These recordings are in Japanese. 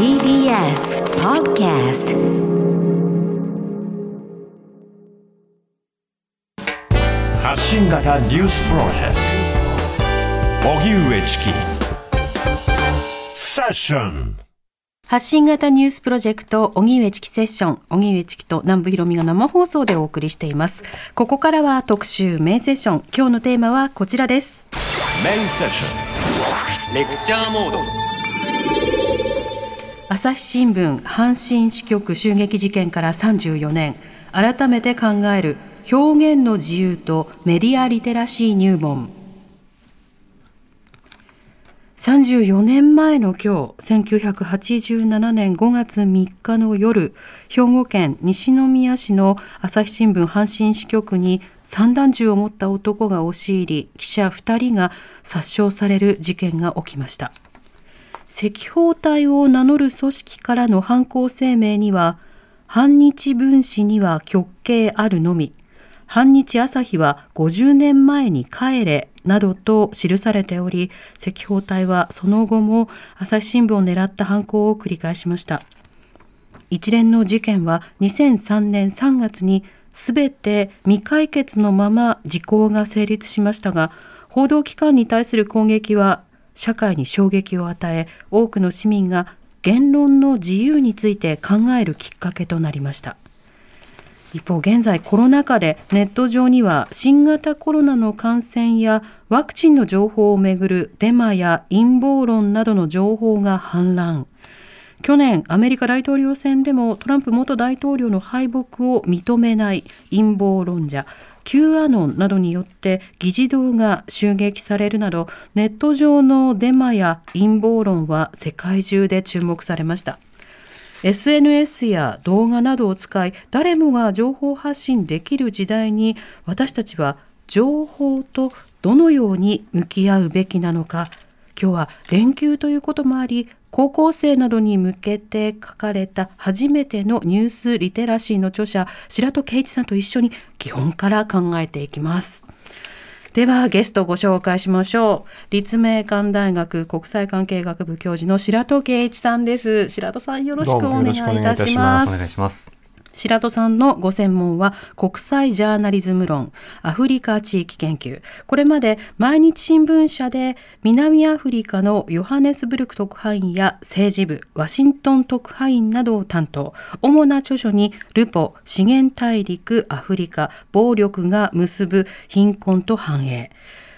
TBS Podcast. 発信型ニュースプロジェクト。荻上チキ。セッション。発信型ニュースプロジェクト、荻上チキセッション、荻上チキと南部ひろみが生放送でお送りしています。ここからは特集メインセッション。今日のテーマはこちらです。メインセッション。レクチャーモード朝日新聞阪神支局襲撃事件から34年。改めて考える表現の自由とメディアリテラシー入門。34年前の今日、1987年5月3日の夜、兵庫県西宮市の朝日新聞阪神支局に散弾銃を持った男が押し入り、記者2人が殺傷される事件が起きました。赤報隊を名乗る組織からの犯行声明には、反日分子には極刑あるのみ、反日朝日は50年前に帰れなどと記されており、赤報隊はその後も朝日新聞を狙った犯行を繰り返しました。一連の事件は2003年3月にすべて未解決のまま時効が成立しましたが、報道機関に対する攻撃は社会に衝撃を与え、多くの市民が言論の自由について考えるきっかけとなりました。一方現在コロナ禍でネット上には新型コロナの感染やワクチンの情報をめぐるデマや陰謀論などの情報が氾濫去年アメリカ大統領選でもトランプ元大統領の敗北を認めない陰謀論者 Q アノンなどによって議事堂が襲撃されるなどネット上のデマや陰謀論は世界中で注目されました。SNS や動画などを使い誰もが情報発信できる時代に私たちは情報とどのように向き合うべきなのか今日は連休ということもあり高校生などに向けて書かれた初めてのニュースリテラシーの著者白戸圭一さんと一緒に基本から考えていきます。ではゲストをご紹介しましょう。立命館大学国際関係学部教授の白戸圭一さんです。白戸さんよろしくお願いいたします。お願いします。白戸さんのご専門は国際ジャーナリズム論アフリカ地域研究。これまで毎日新聞社で南アフリカのヨハネスブルク特派員や政治部ワシントン特派員などを担当。主な著書にルポ資源大陸アフリカ暴力が結ぶ貧困と繁栄。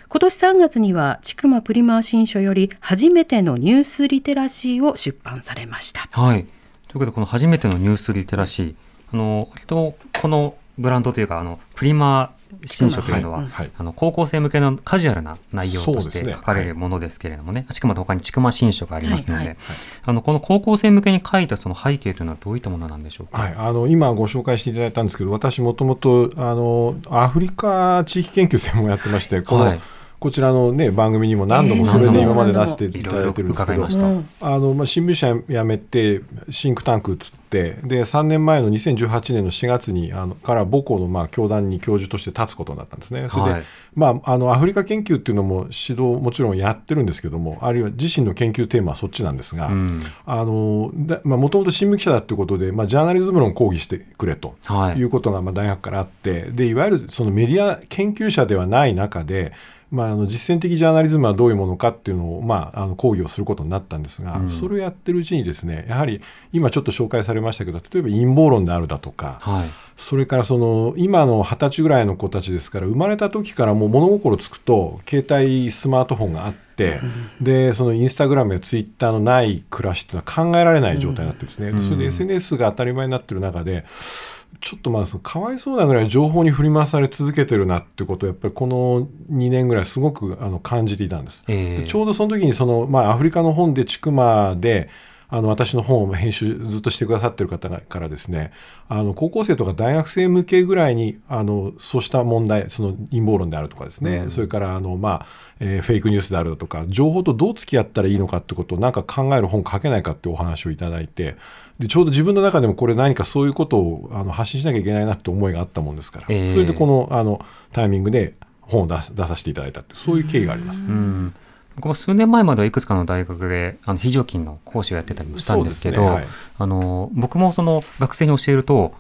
今年3月には千曲プリマー新書より初めてのニュースリテラシーを出版されました。はい。ということでこの初めてのニュースリテラシーあの割とこのブランドというかあのプリマ新書というのは、はいはい。あの高校生向けのカジュアルな内容として書かれるものですけれどもね、しかも他にちくま新書がありますので、はい。はい。あのこの高校生向けに書いたその背景というのはどういったものなんでしょうか？はい、あの今ご紹介していただいたんですけど私もともとあのアフリカ地域研究専門やってましてこの、はいこちらの、ね、番組にも何度もそれで今まで出していただいてるんですけどいろいろ伺いましたうん。あの、まあ、新聞社辞めてシンクタンク移ってで3年前の2018年の4月にあのから母校のまあ教団に教授として立つことになったんですね。それで、はいまあ、あのアフリカ研究っていうのも指導もちろんやってるんですけどもあるいは自身の研究テーマはそっちなんですがうん。もともと新聞記者だっていうことで、まあ、ジャーナリズム論を講義してくれとはい。いうことがまあ大学からあってでいわゆるそのメディア研究者ではない中で、まあ、あの実践的ジャーナリズムはどういうものかっていうのを、まあ、あの講義をすることになったんですが、うん。それをやってるうちにですねやはり今ちょっと紹介されましたけど例えば陰謀論であるだとか、はいそれからその今の二十歳ぐらいの子たちですから生まれた時からもう物心つくと携帯スマートフォンがあって、でそのインスタグラムやツイッターのない暮らしっていうのは考えられない状態になってるんですね。でそれで SNS が当たり前になってる中でちょっとまあそのかわいそうなぐらい情報に振り回され続けてるなってことをやっぱりこの2年ぐらいすごくあの感じていたんです。えーでちょうどその時にその、まあ、アフリカの本で千曲であの私の本を編集ずっとしてくださってる方からですねあの高校生とか大学生向けぐらいにあのそうした問題その陰謀論であるとかですね、それからあの、まあえーフェイクニュースであるとか情報とどう付き合ったらいいのかってことをなんか考える本書けないかってお話をいただいてでちょうど自分の中でもこれ何かそういうことをあの発信しなきゃいけないなって思いがあったもんですから、えーそれでこのあのタイミングで本を出させていただいたってそういう経緯があります。うん僕も数年前まではいくつかの大学であの非常勤の講師をやってたりもしたんですけどねはい。あの僕もその学生に教えると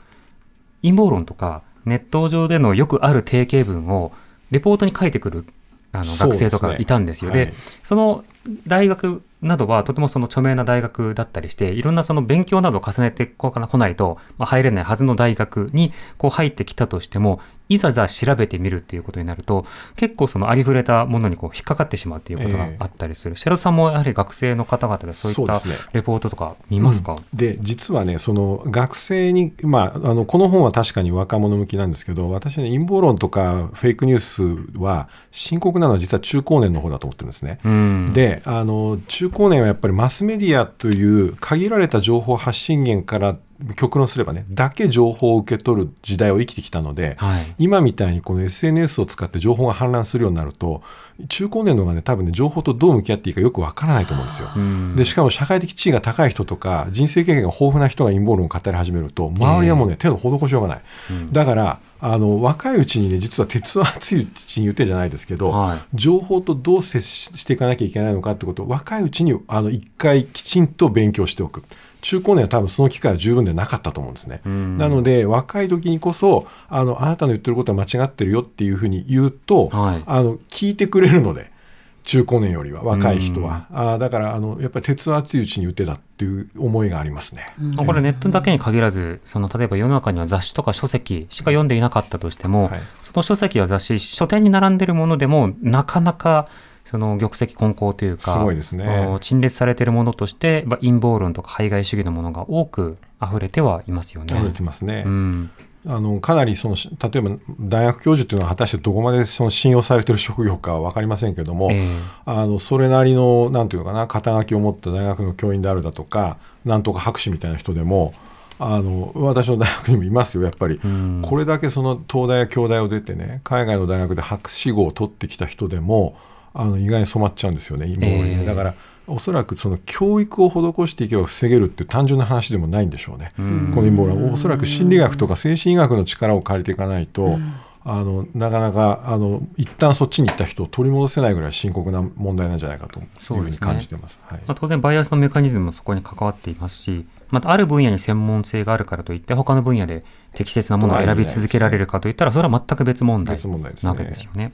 陰謀論とかネット上でのよくある定型文をレポートに書いてくるあの学生とかいたんですよ。ではい。その大学などはとてもその著名な大学だったりして、いろんなその勉強などを重ねてこうかな来ないと、まあ、入れないはずの大学にこう入ってきたとしても、いざじゃあ調べてみるっていうことになると、結構そのありふれたものにこう引っかかってしまうっていうことがあったりする。白田さんもやはり学生の方々でそういったレポートとか見ますか、で実はねその学生に、まあ、あのこの本は確かに若者向きなんですけど私ね陰謀論とかフェイクニュースは深刻なのは実は中高年の方だと思ってるんですね。うん。であの中高年はやっぱりマスメディアという限られた情報発信源から極論すればねだけ情報を受け取る時代を生きてきたので、はい。今みたいにこの SNS を使って情報が氾濫するようになると中高年の方がね多分ね情報とどう向き合っていいかよくわからないと思うんですよ。うんでしかも社会的地位が高い人とか人生経験が豊富な人が陰謀論を語り始めると周りはもうね、手の施しようがない、うんだからあの若いうちにね実は鉄は熱いうちに言ってじゃないですけど、はい。情報とどう接していかなきゃいけないのかってことを若いうちにあの一回きちんと勉強しておく。中高年は多分その機会は十分でなかったと思うんですね。うん。なので若い時にこそあのあなたの言ってることは間違ってるよっていうふうに言うと、はい。あの聞いてくれるので中高年よりは若い人は、あだからあのやっぱり鉄は熱いうちに打てだっていう思いがありますね。まあこれネットだけに限らず、その例えば世の中には雑誌とか書籍しか読んでいなかったとしても、はいその書籍や雑誌、書店に並んでいるものでも、なかなかその玉石混交というか、すごいですね陳列されているものとして、まあ陰謀論とか排外主義のものが多く溢れてはいますよね。溢れてますね。うんあのかなりそのし例えば大学教授っていうのは果たしてどこまでその信用されてる職業かは分かりませんけども、ええ。あのそれなりのなんていうのかな肩書きを持った大学の教員であるだとかなんとか博士みたいな人でもあの私の大学にもいますよやっぱり、うん。これだけその東大や京大を出てね海外の大学で博士号を取ってきた人でもあの意外に染まっちゃうんですよね陰謀論にね。ええだからおそらくその教育を施していけば防げるって単純な話でもないんでしょうね。うん。この陰謀論は。おそらく心理学とか精神医学の力を借りていかないと、あのなかなかあの一旦そっちに行った人を取り戻せないぐらい深刻な問題なんじゃないかというふうに感じてます。はい。まあ、当然バイアスのメカニズムもそこに関わっていますし、またある分野に専門性があるからといって他の分野で適切なものを選び続けられるかといったらそれは全く別問題なわけですよね。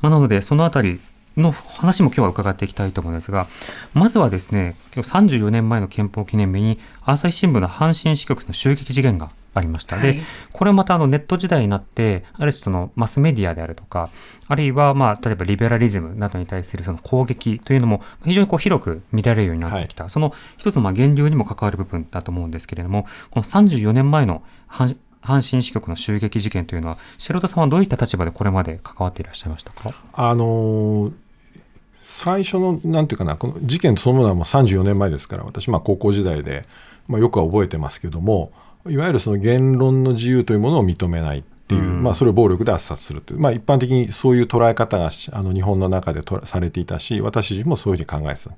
まあ、なのでそのあたりの話も今日は伺っていきたいと思うんですがまずはですね今日34年前の憲法記念日に朝日新聞の阪神支局の襲撃事件がありました。はい。でこれまたあのネット時代になってある種そのマスメディアであるとかあるいはまあ例えばリベラリズムなどに対するその攻撃というのも非常にこう広く見られるようになってきた、その一つのまあ源流にも関わる部分だと思うんですけれどもこの34年前の阪阪神支局の襲撃事件というのは白田さんはどういった立場でこれまで関わっていらっしゃいましたか？あのー最初のなんていうかなこの事件そのものはもう34年前ですから私まあ高校時代で、まあ、よくは覚えてますけどもいわゆるその言論の自由というものを認めないっていう、うんまあ、それを暴力で圧殺するという、まあ、一般的にそういう捉え方がしあの日本の中でされていたし私自身もそういうふうに考えてた。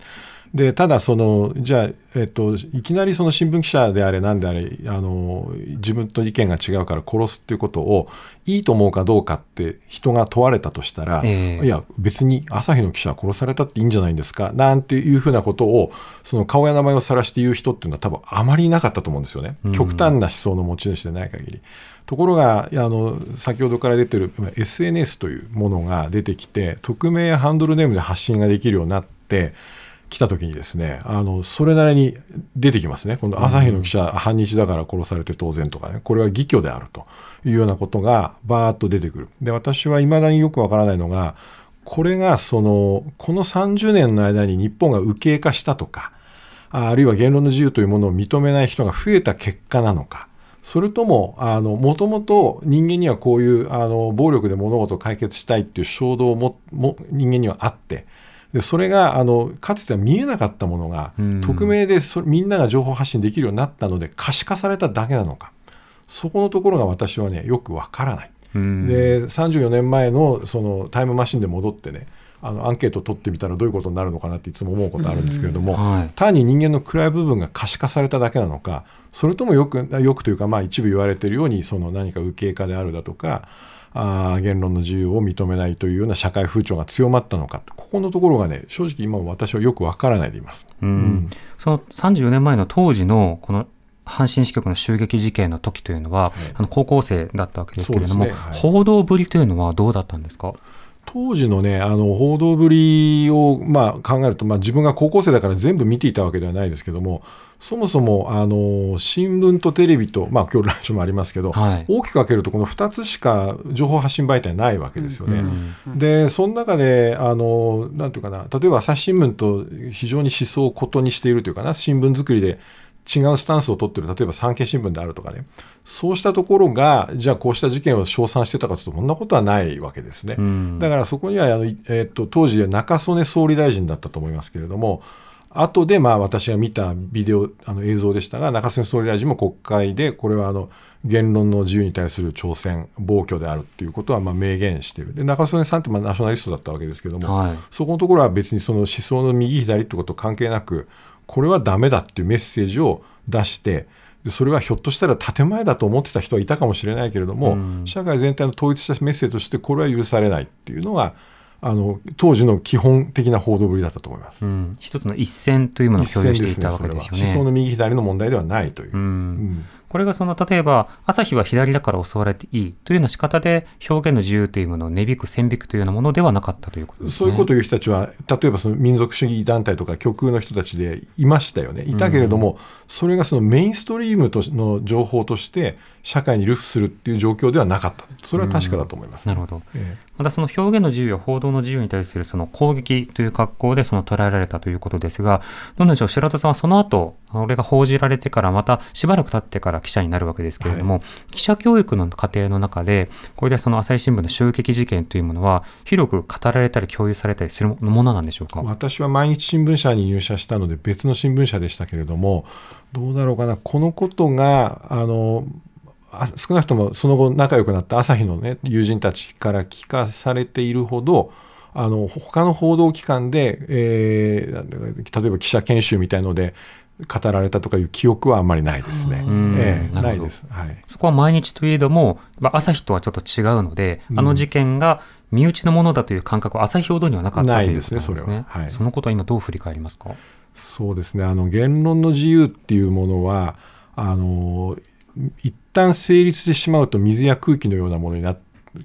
でただそのじゃあ、えっと、いきなりその新聞記者であれ何であれあの自分と意見が違うから殺すっていうことをいいと思うかどうかって人が問われたとしたら、ええ。いや別に朝日の記者は殺されたっていいんじゃないんですかなんていうふうなことをその顔や名前を晒して言う人っていうのは多分あまりいなかったと思うんですよね、うん。極端な思想の持ち主でない限り。ところがあの先ほどから出てる SNS というものが出てきて匿名やハンドルネームで発信ができるようになってきた時にですねあのそれなりに出てきますね。今度朝日の記者、反日だから殺されて当然とかね。これは義挙であるというようなことがバーッと出てくる。で私はいまだによくわからないのがこれがそのこの30年の間に日本が右傾化したとかああるいは言論の自由というものを認めない人が増えた結果なのか。それとももともと人間にはこういうあの暴力で物事を解決したいっていう衝動もも人間にはあってでそれがあのかつては見えなかったものがうん。匿名でそみんなが情報発信できるようになったので可視化されただけなのか。そこのところが私はねよくわからない。うん。で34年前のそのタイムマシンで戻ってねあのアンケートを取ってみたらどういうことになるのかなっていつも思うことあるんですけれども、はい。単に人間の暗い部分が可視化されただけなのかそれともよくよくというか、まあ、一部言われているようにその何か右傾化であるだとかあ言論の自由を認めないというような社会風潮が強まったのかここのところがね正直今も私はよくわからないでいます。うん、その34年前の当時のこの阪神支局の襲撃事件の時というのは、はい、あの高校生だったわけですけれども、ね。はい、報道ぶりというのはどうだったんですか？当時のね、あの報道ぶりを、まあ、考えると、まあ、自分が高校生だから全部見ていたわけではないですけども、そもそもあの新聞とテレビと、まあ今日ラジオもありますけど、はい、大きく分けると、この2つしか情報発信媒体ないわけですよね。うんうん、で、その中で、あのなんていうかな、例えば朝日新聞と非常に思想を異にしているというかな、新聞作りで違うスタンスを取ってる例えば産経新聞であるとかね。そうしたところがじゃあこうした事件を称賛してたかというとそんなことはないわけですね、うん、だからそこにはあの、えー、っと当時中曽根総理大臣だったと思いますけれども後でまあ私が見たビデオあの映像でしたが中曽根総理大臣も国会でこれはあの言論の自由に対する挑戦暴挙であるということはまあ明言している。で中曽根さんってまあナショナリストだったわけですけれども、はい、そこのところは別にその思想の右左ということ関係なくこれはダメだっていうメッセージを出してでそれはひょっとしたら建前だと思ってた人はいたかもしれないけれども、うん、社会全体の統一したメッセージとしてこれは許されないっていうのがあの当時の基本的な報道ぶりだったと思います、うん、一つの一線というものを共有していたわけですよね。思想の右左の問題ではないという。うんこれがその例えば朝日は左だから襲われていいというような仕方で表現の自由というものを値引く線引くというようなものではなかったということです、ね、そういうことを言う人たちは例えばその民族主義団体とか極右の人たちでいましたよね。いたけれども、うん、それがそのメインストリームとの情報として社会に流布するっていう状況ではなかった。それは確かだと思います、うん、なるほど、ええ、またその表現の自由や報道の自由に対するその攻撃という格好でその捉えられたということですがどうなんでしょう。白田さんはその後これが報じられてからまたしばらく経ってから記者になるわけですけれども、はい、記者教育の過程の中でこれでその朝日新聞の襲撃事件というものは広く語られたり共有されたりするものなんでしょうか？私は毎日新聞社に入社したので別の新聞社でしたけれどもどうだろうかな。このことがあの少なくともその後仲良くなった朝日の、ね、友人たちから聞かされているほどあの他の報道機関で、えー、例えば記者研修みたいので語られたとかいう記憶はあんまりないですね。えー、ないです、はい。そこは毎日といえども、まあ、朝日とはちょっと違うので、あの事件が身内のものだという感覚は朝日報道にはなかったということですね。それは、はい、そのことは今どう振り返りますか？そうですね。あの言論の自由っていうものはあの一旦成立してしまうと水や空気のようなものにな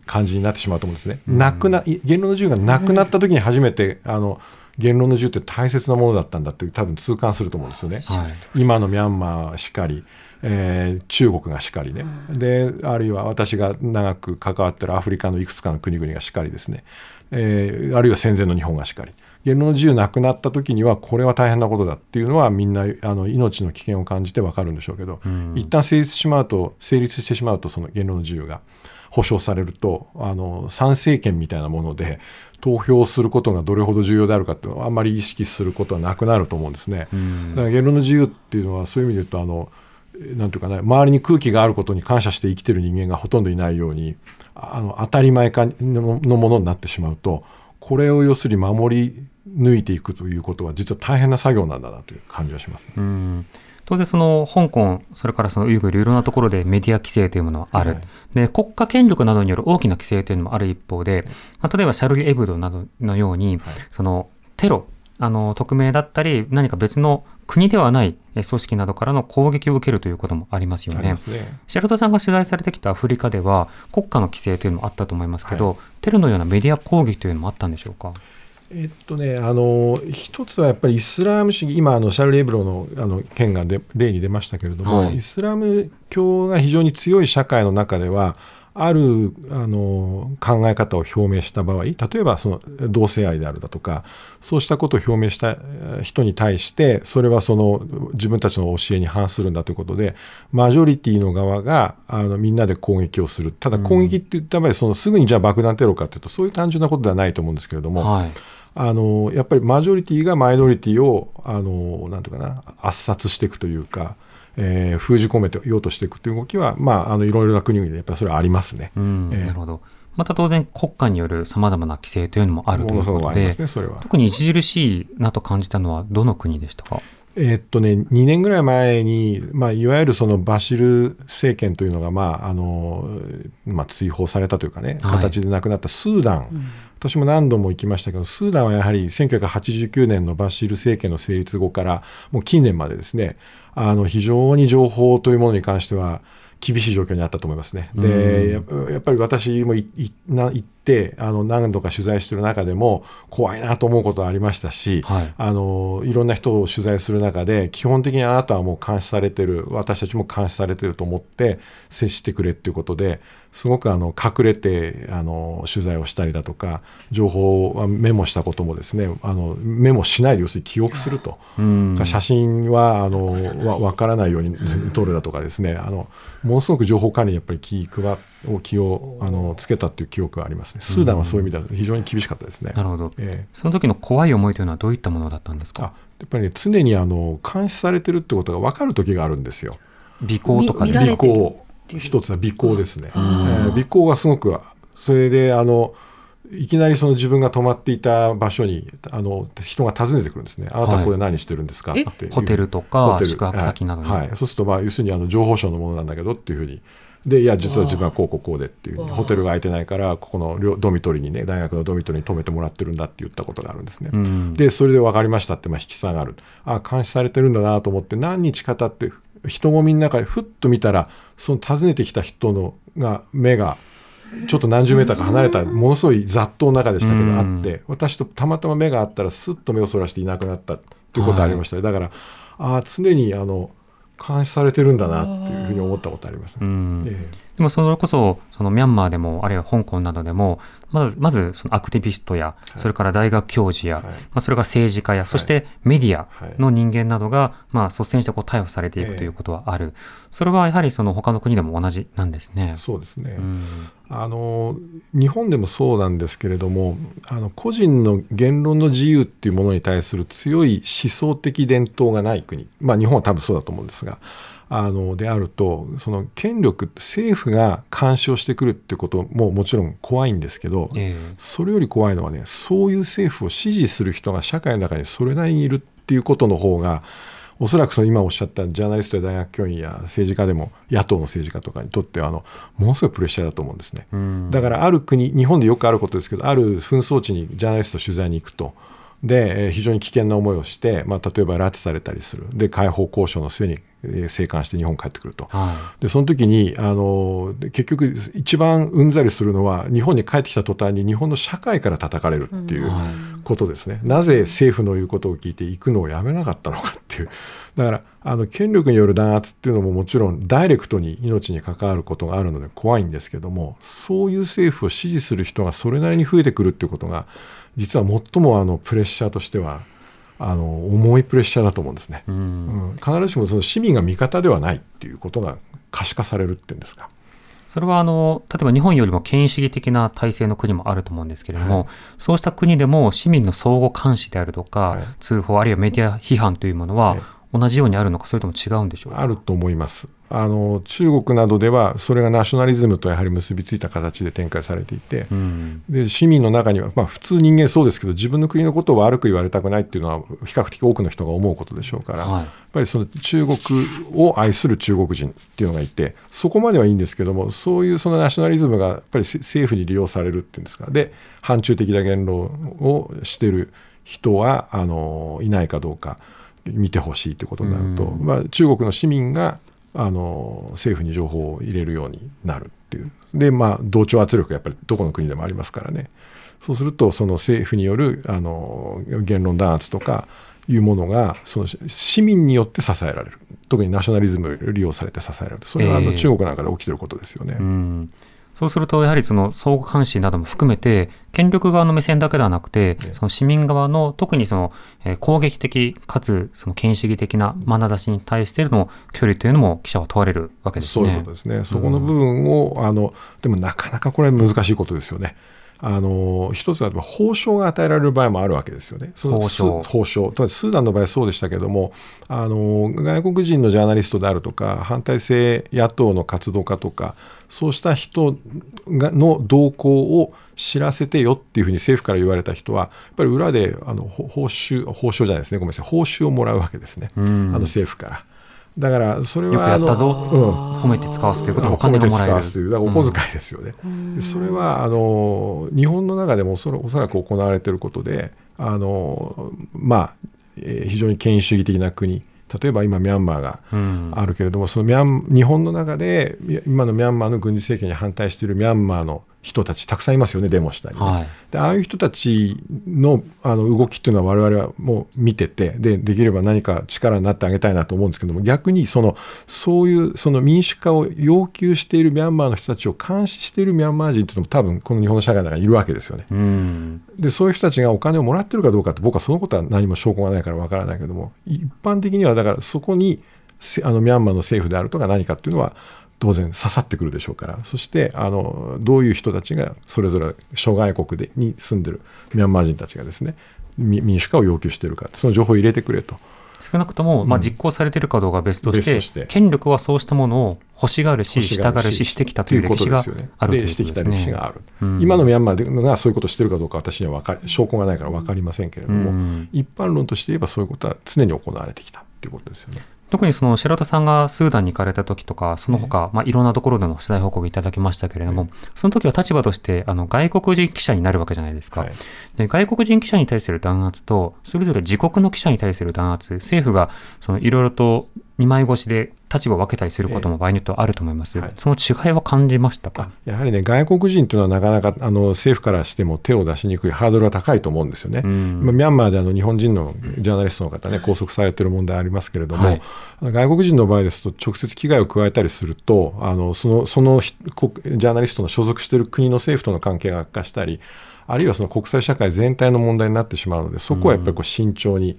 感じになってしまうと思うんですね。なくな言論の自由がなくなった時に初めてあの言論の自由って大切なものだったんだって多分痛感すると思うんですよね。はい、今のミャンマーしかり、えー、中国がしかりね、であるいは私が長く関わってるアフリカのいくつかの国々がしかりですね、えー、あるいは戦前の日本がしかり。言論の自由なくなった時にはこれは大変なことだっていうのはみんなあの命の危険を感じて分かるんでしょうけど、うん、一旦成立しまうと成立してしまうとその言論の自由が保障されるとあの参政権みたいなもので投票することがどれほど重要であるかっていうのはあんまり意識することはなくなると思うんですね。うん、だから言論の自由っていうのはそういう意味で言うとあのなんていうかね、周りに空気があることに感謝して生きてる人間がほとんどいないようにあの当たり前かのものになってしまうとこれを要するに守り抜いていくということは実は大変な作業なんだなという感じはします、うん当然その香港、それからそのウイグル、いろんなところでメディア規制というものはある、はい、で国家権力などによる大きな規制というのもある一方で、まあ、例えばシャルリー・エブドなどのように、はい、そのテロあの匿名だったり、何か別の国ではない組織などからの攻撃を受けるということもありますよね。ね。白田さんが取材されてきたアフリカでは、国家の規制というのもあったと思いますけど、はい、テロのようなメディア攻撃というのもあったんでしょうか？えっとね、あの一つはやっぱりイスラーム主義、今、あのシャルレーブロのあの件がで例に出ましたけれども、はい、イスラム教が非常に強い社会の中では、あるあの考え方を表明した場合、例えばその同性愛であるだとか、そうしたことを表明した人に対して、それはその自分たちの教えに反するんだということで、マジョリティの側があのみんなで攻撃をする、ただ攻撃って言った場合、そのすぐにじゃあ爆弾テロかというと、そういう単純なことではないと思うんですけれども。はいあのやっぱりマジョリティがマイノリティをあのなんていうかな圧殺していくというか、えー、封じ込めてようとしていくという動きは、まあ、あのいろいろな国々でやっぱりそれはありますね。うん、えー、なるほど。また当然国家によるさまざまな規制というのもあるということで、ね、それは。特に著しいなと感じたのはどの国でしたか？えー、っとね、2年ぐらい前に、まあ、いわゆるそのバシル政権というのが、まああのまあ、追放されたというかね、形で亡くなったスーダン、はい私も何度も行きましたけど、スーダンはやはり1989年のバシル政権の成立後から、もう近年までですね、あの非常に情報というものに関しては、厳しい状況にあったと思いますね。でやっぱり私も行ってあの何度か取材してる中でも怖いなと思うことはありましたし、はい、あのいろんな人を取材する中で基本的にあなたはもう監視されてる私たちも監視されてると思って接してくれっていうことですごくあの隠れてあの取材をしたりだとか情報をメモしたこともですねあのメモしないで要するに記憶すると、写真はあのわ分からないように撮るだとかですねあのものすごく情報管理にやっぱり気配を気をあのつけたっていう記憶がありますね。スーダンはそういう意味では非常に厳しかったですね。なるほど、えー、その時の怖い思いというのはどういったものだったんですか？やっぱりね常にあの監視されてるってことが分かる時があるんですよ。尾行とか尾行一つは尾行ですね、えー、尾行がすごくそれであのいきなりその自分が泊まっていた場所にあの人が訪ねてくるんですね、あなたここで何してるんですか、はい、ってホテルとか宿泊先などに、はい、そうすると、まあ、要するにあの情報省のものなんだけどっていうふうに、でいや、実は自分はこうこうこうでっていう、ホテルが空いてないから、ここのドミトリーにね、大学のドミトリーに泊めてもらってるんだって言ったことがあるんですね。うん、で、それで分かりましたって、まあ、引き下がる、あ監視されてるんだなと思って、何日か経って、人混みの中でふっと見たらその訪ねてきた人のが目がちょっと何十メーターか離れたものすごい雑踏の中でしたけどあって私とたまたま目があったらすっと目をそらしていなくなったということありました、だからあ常にあの監視されてるんだなっていうふうに思ったことあります、ね、ええでもそれこそそのミャンマーでもあるいは香港などでもまずまずそのアクティビストや、それから大学教授や、まあ、それから政治家や、そしてメディアの人間などが、まあ、率先してこう逮捕されていくということはある、それはやはりその他の国でも同じなんですね。そうですね、うん、あの日本でもそうなんですけれどもあの個人の言論の自由っていうものに対する強い思想的伝統がない国、まあ、日本は多分そうだと思うんですが。あのであるとその権力政府が干渉してくるってことももちろん怖いんですけど、えー、それより怖いのはねそういう政府を支持する人が社会の中にそれなりにいるっていうことの方がおそらくその今おっしゃったジャーナリストや大学教員や政治家でも野党の政治家とかにとってはあのものすごいプレッシャーだと思うんですね。だからある国日本でよくあることですけどある紛争地にジャーナリスト取材に行くと。で非常に危険な思いをして、まあ、例えば拉致されたりするで解放交渉の末に生還して日本帰ってくると、はい、でその時にあの結局一番うんざりするのは日本に帰ってきた途端に日本の社会から叩かれるっていうことですね、うんはい、なぜ政府の言うことを聞いて行くのをやめなかったのかっていう。だからあの権力による弾圧っていうのももちろんダイレクトに命に関わることがあるので怖いんですけどもそういう政府を支持する人がそれなりに増えてくるっていうことが実は最もあのプレッシャーとしてはあの重いプレッシャーだと思うんですね、うん、必ずしもその市民が味方ではないっていうことが可視化されるっていうんですか。それはあの例えば日本よりも権威主義的な体制の国もあると思うんですけれども、はい、そうした国でも市民の相互監視であるとか、はい、通報あるいはメディア批判というものは同じようにあるのかそれとも違うんでしょうか？あると思いますあの中国などではそれがナショナリズムとやはり結びついた形で展開されていて、うん、で市民の中には、まあ、普通人間そうですけど自分の国のことを悪く言われたくないっていうのは比較的多くの人が思うことでしょうから、はい、やっぱりその中国を愛する中国人っていうのがいてそこまではいいんですけどもそういうそのナショナリズムがやっぱり政府に利用されるっていうんですか。で反中的な言論をしてる人はあのいないかどうか見てほしいということになると、うん、まあ、中国の市民があの政府に情報を入れるようになるっていう。でまあ同調圧力がやっぱりどこの国でもありますからね。そうするとその政府によるあの言論弾圧とかいうものがその市民によって支えられる。特にナショナリズム利用されて支えられる。それはあの中国なんかで起きてることですよね。えーそうすると、やはりその相互監視なども含めて、権力側の目線だけではなくて、その市民側の特にその、え攻撃的かつその権威主義的な眼差しに対しての距離というのも記者は問われるわけですね。そういうことですね。そこの部分を、うん、あのでもなかなかこれは難しいことですよね。あの一つは報奨が与えられる場合もあるわけですよね。その報奨りスーダンの場合そうでしたけどもあの外国人のジャーナリストであるとか反体制野党の活動家とかそうした人がの動向を知らせてよっていうふうに政府から言われた人はやっぱり裏であのほ報酬報酬じゃないですね。ごめんなさい。報酬をもらうわけですね、あの政府から。だからそれはよくやったぞ、うん褒めて使わすということはお金がもらえる褒めて使わすという。だからお小遣いですよね、でそれはあの日本の中でもおそらおそらく行われていることであの、まあえー非常に権威主義的な国例えば今ミャンマーがうん。あるけれども、そのミャン日本の中でみ今のミャンマーの軍事政権に反対しているミャンマーの人たちたくさんいますよねデモしたりね、はい。でああいう人たちのあの動きっていうのは我々はもう見ててでできれば何か力になってあげたいなと思うんですけども逆にそのそういうその民主化を要求しているミャンマーの人たちを監視しているミャンマー人っていうのも多分この日本の社会の中にいるわけですよね。うん。でそういう人たちがお金をもらってるかどうかって僕はそのことは何も証拠がないからわからないけども一般的にはだからそこにせあのミャンマーの政府であるとか何かっていうのは当然刺さってくるでしょうから。そしてあのどういう人たちがそれぞれ諸外国でに住んでるミャンマー人たちがですねみ民主化を要求しているかその情報を入れてくれと。少なくとも、まあ、実行されているかどうかは別として,、別として。権力はそうしたものを欲しがるし、従うし、してきたという歴史がということですよねしてきた。歴史がある、うん。今のミャンマーがそういうことをしてるかどうか私には分かり証拠がないから分かりませんけれども、うん。一般論として言えばそういうことは常に行われてきたということですよね。特にその白田さんがスーダンに行かれた時とか、その他、まあ、いろんなところでの取材報告いただきましたけれども、その時は立場としてあの外国人記者になるわけじゃないですか。はい。で外国人記者に対する弾圧と、それぞれ自国の記者に対する弾圧、政府がそのいろいろと二枚越しで立場を分けたりすることも場合によってはあると思います。はい。その違いは感じましたか？あやはりね外国人というのはなかなかあの政府からしても手を出しにくいハードルが高いと思うんですよね。うん。まあ、ミャンマーであの日本人のジャーナリストの方ね拘束されている問題ありますけれども、はい。外国人の場合ですと直接危害を加えたりするとあのそのそのジャーナリストの所属している国の政府との関係が悪化したりあるいはその国際社会全体の問題になってしまうのでそこはやっぱりこう慎重に、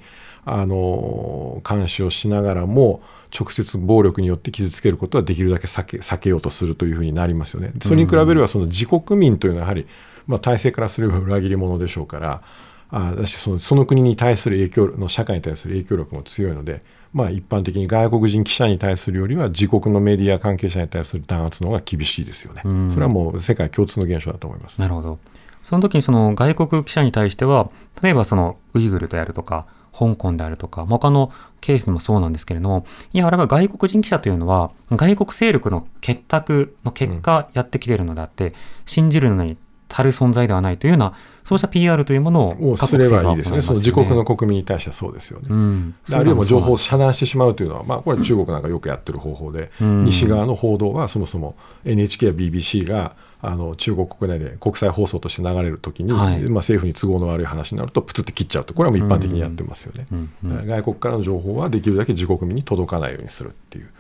あの監視をしながらも直接暴力によって傷つけることはできるだけ避け避けようとするというふうになりますよね。それに比べればその自国民というのはやはり、まあ、体制からすれば裏切り者でしょうからあだしそのその国に対する影響の社会に対する影響力も強いので、まあ、一般的に外国人記者に対するよりは自国のメディア関係者に対する弾圧の方が厳しいですよね。うんそれはもう世界共通の現象だと思います。なるほど。その時にその外国記者に対しては、例えばそのウイグルであるとか、香港であるとか、まあ他のケースでもそうなんですけれども、いや、あれは外国人記者というのは、外国勢力の結託の結果やってきているのであって、信じるのに足る存在ではないというような、そうした PR というものををすればいいですね。その自国の国民に対してはそうですよね。うん、あるいは情報をそ遮断してしまうというのは、まあ、これは中国なんかよくやってる方法で、うん西側の報道はそもそも NHK や BBC があの中国国内で国際放送として流れるときに、はい。まあ、政府に都合の悪い話になるとプツって切っちゃうとこれはもう一般的にやってますよね、うん。うん。だから外国からの情報はできるだけ自国民に届かないようにするっていう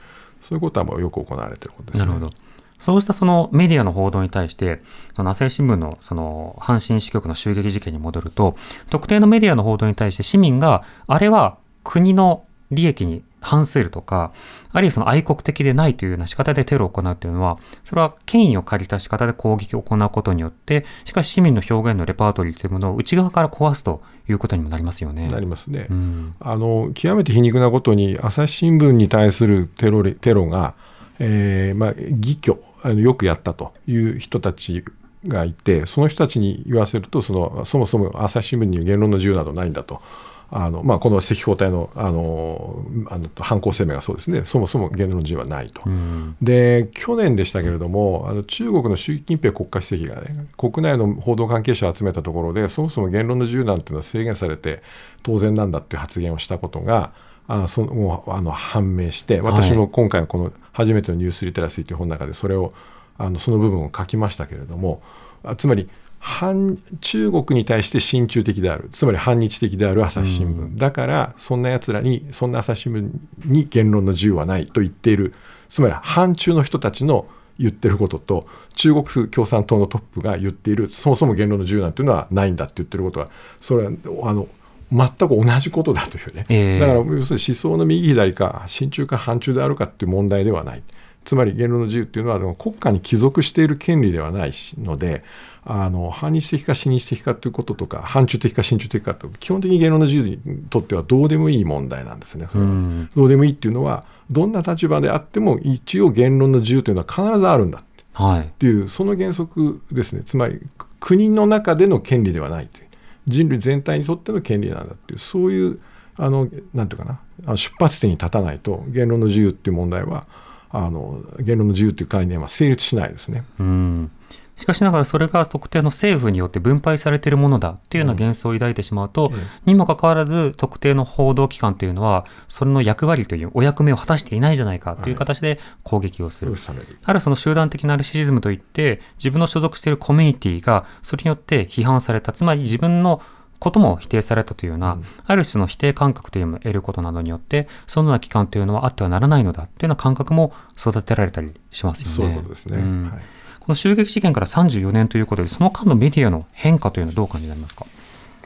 そういうことはもうよく行われてることですね。なるほど。そうしたそのメディアの報道に対して、その朝日新聞のその阪神支局の襲撃事件に戻ると、特定のメディアの報道に対して市民が、あれは国の利益に反するとか、あるいはその愛国的でないというような仕方でテロを行うというのは、それは権威を借りた仕方で攻撃を行うことによって、しかし市民の表現のレパートリーというものを内側から壊すということにもなりますよね。なりますね。うん。あの極めて皮肉なことに朝日新聞に対するテロレテロが、えーまあ、義挙あのよくやったという人たちがいてその人たちに言わせるとそのそもそも朝日新聞に言論の自由などないんだと。あのまあ、この赤報隊のあのあの犯行声明がそうですねそもそも言論の自由はないと。うん。で去年でしたけれどもあの中国の習近平国家主席がね国内の報道関係者を集めたところでそもそも言論の自由なんていうのは制限されて当然なんだっていう発言をしたことがあそのもうあの判明して私も今回のこの初めてのニュースリテラシーという本の中でそれをあのその部分を書きましたけれどもあつまり反中国に対して親中的である。つまり反日的である朝日新聞、だからそんなやつらにそんな朝日新聞に言論の自由はないと言っている。つまり反中の人たちの言ってることと中国共産党のトップが言っているそもそも言論の自由なんていうのはないんだって言ってることはそれはあの全く同じことだというね、ええ。だから要するに思想の右左か親中か反中であるかっていう問題ではない。つまり言論の自由っていうのは国家に帰属している権利ではないしのであの反日的か親日的かということとか反中的か親中的かと基本的に言論の自由にとってはどうでもいい問題なんですね。それは。うん。どうでもいいっていうのはどんな立場であっても一応言論の自由というのは必ずあるんだはい。っていうその原則ですね。つまりく国の中での権利ではないという。人類全体にとっての権利なんだっていう。そういうあのなんていうかな。出発点に立たないと言論の自由っていう問題はあの言論の自由っていう概念は成立しないですね。うんしかしながらそれが特定の政府によって分配されているものだっていうような幻想を抱いてしまうと、にもかかわらず特定の報道機関というのはそれの役割というお役目を果たしていないじゃないかという形で攻撃をする。されるあるその集団的なナルシシズムといって自分の所属しているコミュニティがそれによって批判されたつまり自分のことも否定されたというような、ある種の否定感覚というのを得ることなどによってそのような機関というのはあってはならないのだというような感覚も育てられたりしますよね。そういうことですね。うんはいこの襲撃事件から34年ということでその間のメディアの変化というのはどう感じになりますか？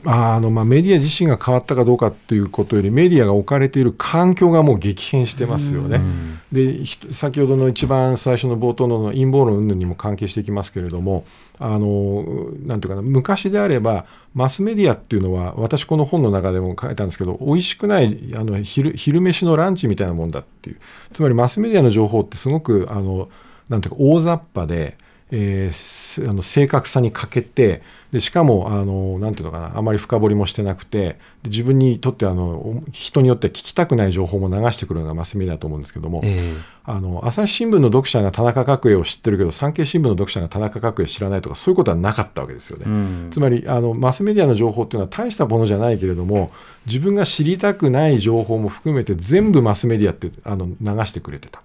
ああのまあ、メディア自身が変わったかどうかっていうことよりメディアが置かれている環境がもう激変してますよね。うんでひ先ほどの一番最初の冒頭の陰謀論にも関係していきますけれどもあのなんていうかな昔であればマスメディアっていうのは私この本の中でも書いたんですけど美味しくないあの昼昼飯のランチみたいなもんだっていうつまりマスメディアの情報ってすごくあのなんていうか大雑把で。えーすあの正確さに欠けてでしかもあのなんていうのかなあまり深掘りもしてなくてで自分にとってあのお人によっては聞きたくない情報も流してくるのがマスメディアだと思うんですけども、えあの朝日新聞の読者が田中角栄を知ってるけど産経新聞の読者が田中角栄知らないとかそういうことはなかったわけですよね。えうんつまりあのマスメディアの情報っていうのは大したものじゃないけれども自分が知りたくない情報も含めて全部マスメディアってあの流してくれてた。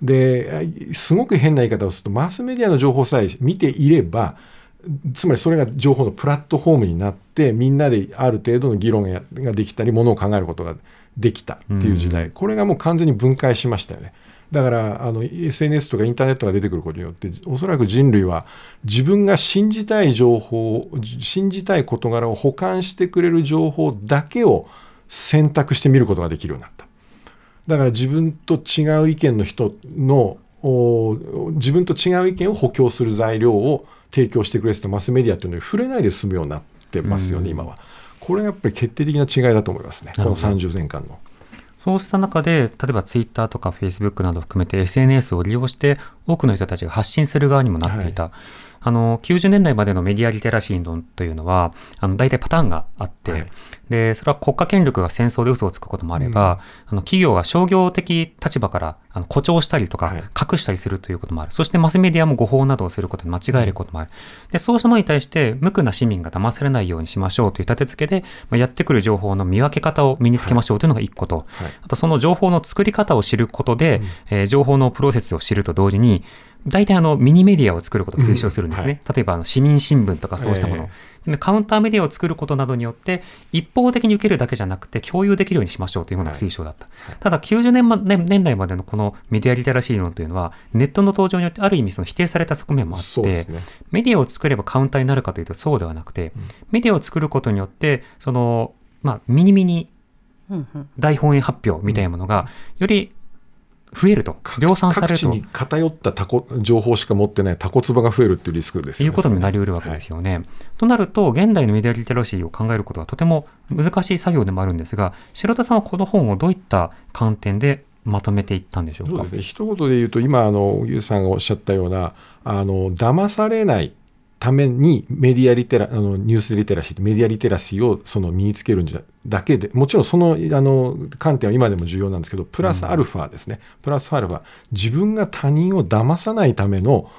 ですごく変な言い方をするとマスメディアの情報さえ見ていればつまりそれが情報のプラットフォームになってみんなである程度の議論ができたりものを考えることができたっていう時代、これがもう完全に分解しましたよね。だからあの SNS とかインターネットが出てくることによっておそらく人類は自分が信じたい情報信じたい事柄を補完してくれる情報だけを選択して見ることができるようになった。だから自分と違う意見の人のお自分と違う意見を補強する材料を提供してくれてたマスメディアっていうのに触れないで済むようになってますよね、今は。これがやっぱり決定的な違いだと思いますね、このなるほど30年間の。そうした中で、例えばツイッターとかフェイスブックなどを含めて SNS を利用して多くの人たちが発信する側にもなっていた。あの、90年代までのメディアリテラシー論というのは、あの、大体パターンがあって、はいで、それは国家権力が戦争で嘘をつくこともあれば、あの、企業が商業的立場からあの誇張したりとかはい、隠したりするということもある。そしてマスメディアも誤報などをすることで間違えることもある。で、そうしたものに対して、無垢な市民が騙されないようにしましょうという立て付けで、まあやってくる情報の見分け方を身につけましょうというのが一個と、はい。あとその情報の作り方を知ることで、えー情報のプロセスを知ると同時に、大体あのミニメディアを作ることを推奨するんですね。例えばあの市民新聞とかそうしたもの。えつまりカウンターメディアを作ることなどによって、一方的に受けるだけじゃなくて共有できるようにしましょうというものが推奨だった。ただ90年ま年年代までのこのメディアリテラシー論というのは、ネットの登場によってある意味その否定された側面もあって、ね。メディアを作ればカウンターになるかというとそうではなくて、メディアを作ることによって、その、まあ、ミニミニうんうん。大本営発表みたいなものが、より増えると、量産されるとに偏ったタコ情報しか持ってないタコツバが増えるっていうリスクですよね。いうことになりうるわけですよね。となると、現代のメディアリテラシーを考えることはとても難しい作業でもあるんですが、白田さんはこの本をどういった観点でまとめていったんでしょうか？そうですね一言で言うと今あのゆうさんがおっしゃったようなあの騙されないためにメディアリテラあのニュースリテラシーメディアリテラシーをその身につけるんじゃだけでもちろんそのあの観点は今でも重要なんですけどプラスアルファですね、プラスアルファ自分が他人を騙さないための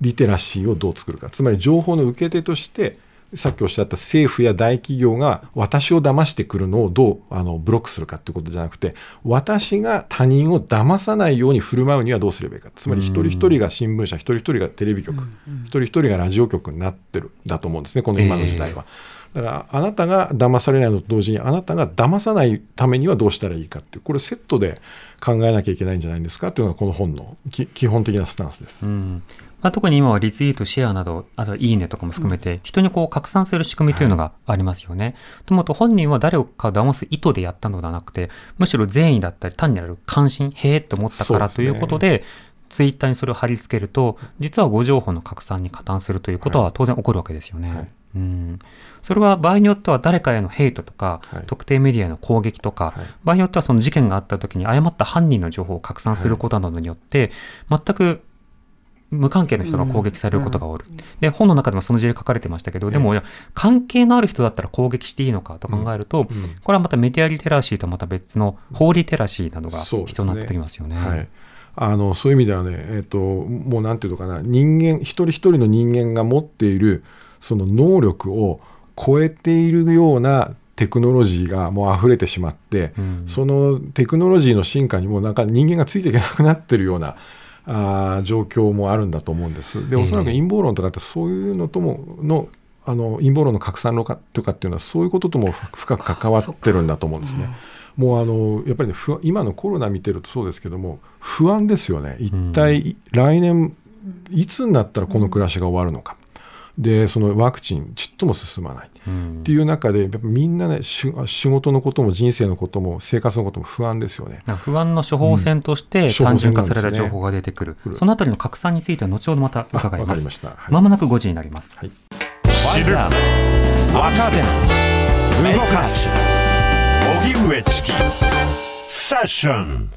リテラシーをどう作るか。つまり情報の受け手としてさっきおっしゃった政府や大企業が私を騙してくるのをどうあのブロックするかってことじゃなくて私が他人を騙さないように振る舞うにはどうすればいいかつまり一人一人が新聞社一人一人がテレビ局、一人一人がラジオ局になってるだと思うんですねこの今の時代は。だからあなたが騙されないのと同時にあなたが騙さないためにはどうしたらいいかっていうこれセットで考えなきゃいけないんじゃないんですかっていうのがこの本のき基本的なスタンスです。うんまあ、特に今はリツイート、シェアなど、あといいねとかも含めて、人にこう拡散する仕組みというのがありますよね。と思うと本人は誰かを騙す意図でやったのではなくて、むしろ善意だったり単にある関心、へえって思ったからということで、ツイッターにそれを貼り付けると実は誤情報の拡散に加担するということは当然起こるわけですよね。はい。うん。それは場合によっては誰かへのヘイトとか、はい。特定メディアへの攻撃とか、はい。場合によってはその事件があった時に誤った犯人の情報を拡散することなどによって、全く無関係の人が攻撃されることが多い、で本の中でもその事例書かれてましたけど、でもいや関係のある人だったら攻撃していいのかと考えると、うん。これはまたメディアリテラシーとまた別の法リテラシーなどが必要になってきますよね。はい、あのそういう意味ではね、えっともうなんていうのかな人間一人一人の人間が持っているその能力を超えているようなテクノロジーがもう溢れてしまって、うん。そのテクノロジーの進化にもなんか人間がついていけなくなってるようなあー状況もあるんだと思うんです。でええ。おそらく陰謀論とかってそういうのとものあの陰謀論の拡散論とかっていうのはそういうこととも深く関わってるんだと思うんですね。もうあのやっぱりね今のコロナ見てるとそうですけども不安ですよね。一体来年いつになったらこの暮らしが終わるのか、でそのワクチンちっとも進まない。うん。っていう中でやっぱみんなねし仕事のことも人生のことも生活のことも不安ですよね。不安の処方箋としてうん。単純化された情報が出てくる、うんそのあたりの拡散については後ほどまたあ伺います。ま。した。はい。まもなく5時になります。はい。知る若手動かす。荻上チキセッション。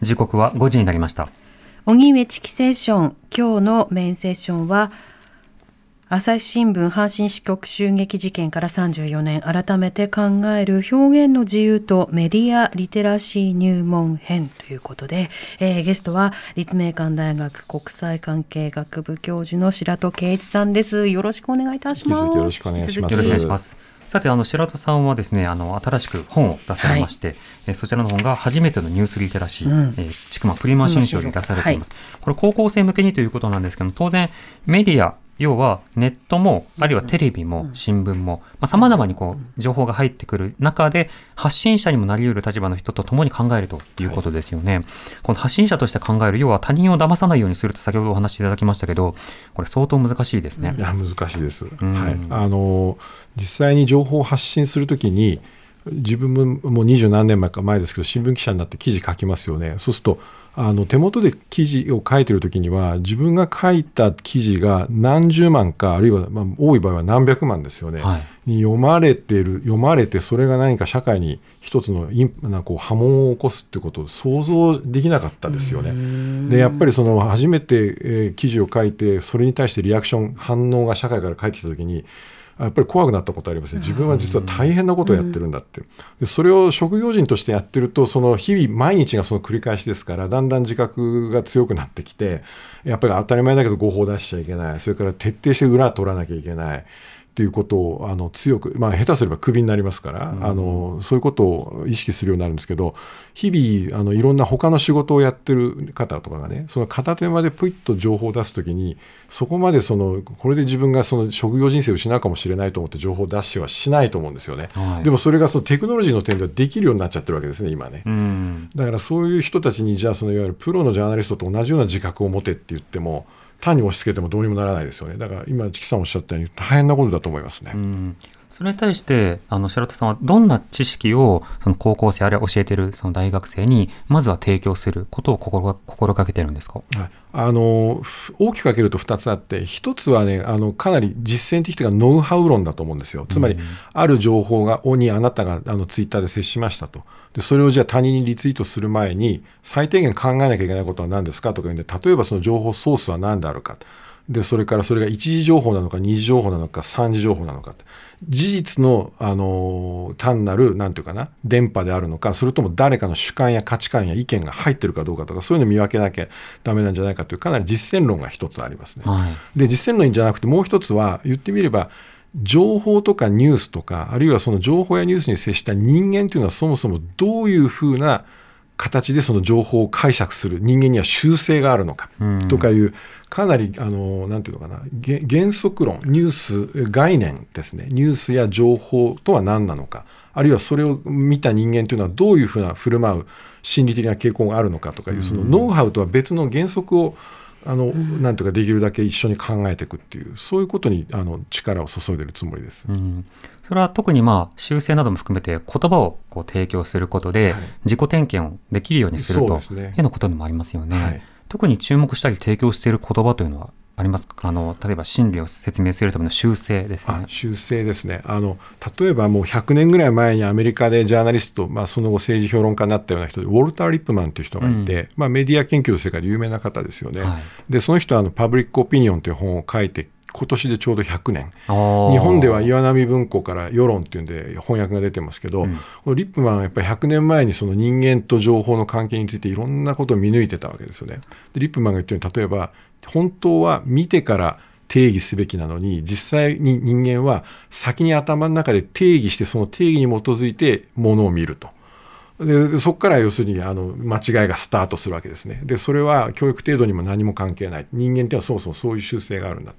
時刻は5時になりました。荻上チキセッション。今日のメインセッションは朝日新聞阪神支局襲撃事件から34年改めて考える表現の自由とメディアリテラシー入門編ということで、えーゲストは立命館大学国際関係学部教授の白戸圭一さんです。よろしくお願いいたします。よろしくお願いします。よろしくお願いします。さて、あの、白戸さんはですね、あの、新しく本を出されまして、えーそちらの本が初めてのニュースリテラシー、うん。えー、ちくまプリマ新書に出されています。これ、高校生向けにということなんですけども、当然、メディア、要はネットも、あるいはテレビも、新聞も、まあ、様々にこう、情報が入ってくる中で、発信者にもなり得る立場の人と共に考えるということですよね。この発信者として考える、要は他人を騙さないようにすると先ほどお話しいただきましたけど、これ相当難しいですね。い。や難しいです、ん。はい、あの実際に情報を発信するときに自分ももう二十何年前か前ですけど新聞記者になって記事書きますよね。そうするとあの手元で記事を書いてるときには自分が書いた記事が何十万かあるいは、まあ、多い場合は何百万ですよね、はい。に読まれてる読まれてそれが何か社会に一つのインなんかこう波紋を起こすってことを想像できなかったですよね。でやっぱりその初めて、えー記事を書いてそれに対してリアクション反応が社会から返ってきた時にやっぱり怖くなったことありますね。自分は実は大変なことをやってるんだってでそれを職業人としてやってるとその日々毎日がその繰り返しですからだんだん自覚が強くなってきてやっぱり当たり前だけど誤報を出しちゃいけない。それから徹底して裏を取らなきゃいけないっていうことをあの強く、まあ、下手すればクビになりますから、あのそういうことを意識するようになるんですけど日々あのいろんな他の仕事をやってる方とかがねその片手間でプイッと情報を出すときにそこまでそのこれで自分がその職業人生を失うかもしれないと思って情報を出しはしないと思うんですよね。はいでもそれがそのテクノロジーの点ではできるようになっちゃってるわけですね今ね。うん。だからそういう人たちにじゃあそのいわゆるプロのジャーナリストと同じような自覚を持てって言っても単に押し付けてもどうにもならないですよねだから今チキさんおっしゃったように大変なことだと思いますね。うんそれに対して、あの、白田さんはどんな知識を、その高校生あるいは教えてるその大学生に、まずは提供することを心が心がけてるんですか？はい、あのふ大きく分けると2つあって1つはねあのかなり実践的というかノウハウ論だと思うんですよ。つまり、ある情報がにあなたがあのツイッターで接しましたと。でそれをじゃあ他人にリツイートする前に最低限考えなきゃいけないことは何ですか？とか言うんで例えばその情報ソースは何であるかでそれからそれが一次情報なのか二次情報なのか三次情報なのか事実の、あの単なるなんていうかな電波であるのかそれとも誰かの主観や価値観や意見が入ってるかどうかとかそういうのを見分けなきゃダメなんじゃないかというかなり実践論が一つありますね。はい。で実践論じゃなくてもう一つは言ってみれば情報とかニュースとかあるいはその情報やニュースに接した人間というのはそもそもどういうふうな形でその情報を解釈する人間には習性があるのかうん。とかいうかなりあのなんていうのかなげ原則論ニュース概念ですね。ニュースや情報とは何なのかあるいはそれを見た人間というのはどういうふうな振る舞う心理的な傾向があるのかとかいうそのノウハウとは別の原則をあの、なんとかできるだけ一緒に考えていくっていうそういうことにあの力を注いでるつもりです。うん、それは特にまあ修正なども含めて言葉をこう提供することではい。自己点検をできるようにするとそうですね。いうようなことでもありますよね。はい。特に注目したり提供している言葉というのはありますか？あの例えば真理を説明するための修正ですね。修正ですね。あの例えばもう100年ぐらい前にアメリカでジャーナリスト、まあ、その後政治評論家になったような人でウォルター・リップマンという人がいて、うん、まあ、メディア研究の世界で有名な方ですよね。はい、でその人はあの「パブリック・オピニオン」という本を書いて今年でちょうど100年日本では岩波文庫から世論っていうんで翻訳が出てますけど、うん、このリップマンはやっぱり100年前にその人間と情報の関係についていろんなことを見抜いてたわけですよね。でリップマンが言ってるように例えば本当は見てから定義すべきなのに実際に人間は先に頭の中で定義してその定義に基づいてものを見ると。でそこから要するにあの間違いがスタートするわけですね。でそれは教育程度にも何も関係ない人間ってのはそもそもそういう習性があるんだ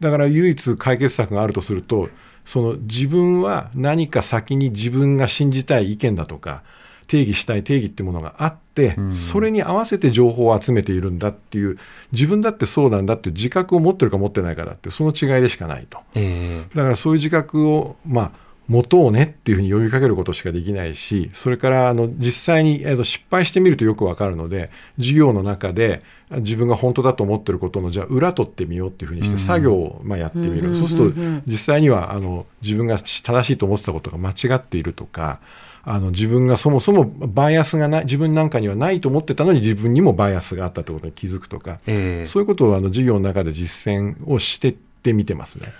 だから唯一解決策があるとするとその自分は何か先に自分が信じたい意見だとか定義したい定義っていうものがあって、うん、それに合わせて情報を集めているんだっていう自分だってそうなんだっていう自覚を持ってるか持ってないかだってその違いでしかないと、えー、だからそういう自覚をまあ持とうねっていうふうに呼びかけることしかできないしそれからあの実際に、えー、と失敗してみるとよくわかるので授業の中で自分が本当だと思ってることのじゃあ裏取ってみようっていうふうにして作業をまあやってみる、そうすると実際にはあの自分が正しいと思ってたことが間違っているとかあの自分がそもそもバイアスがない自分なんかにはないと思ってたのに自分にもバイアスがあったということに気づくとか、えー、そういうことをあの授業の中で実践をしてってみてますね。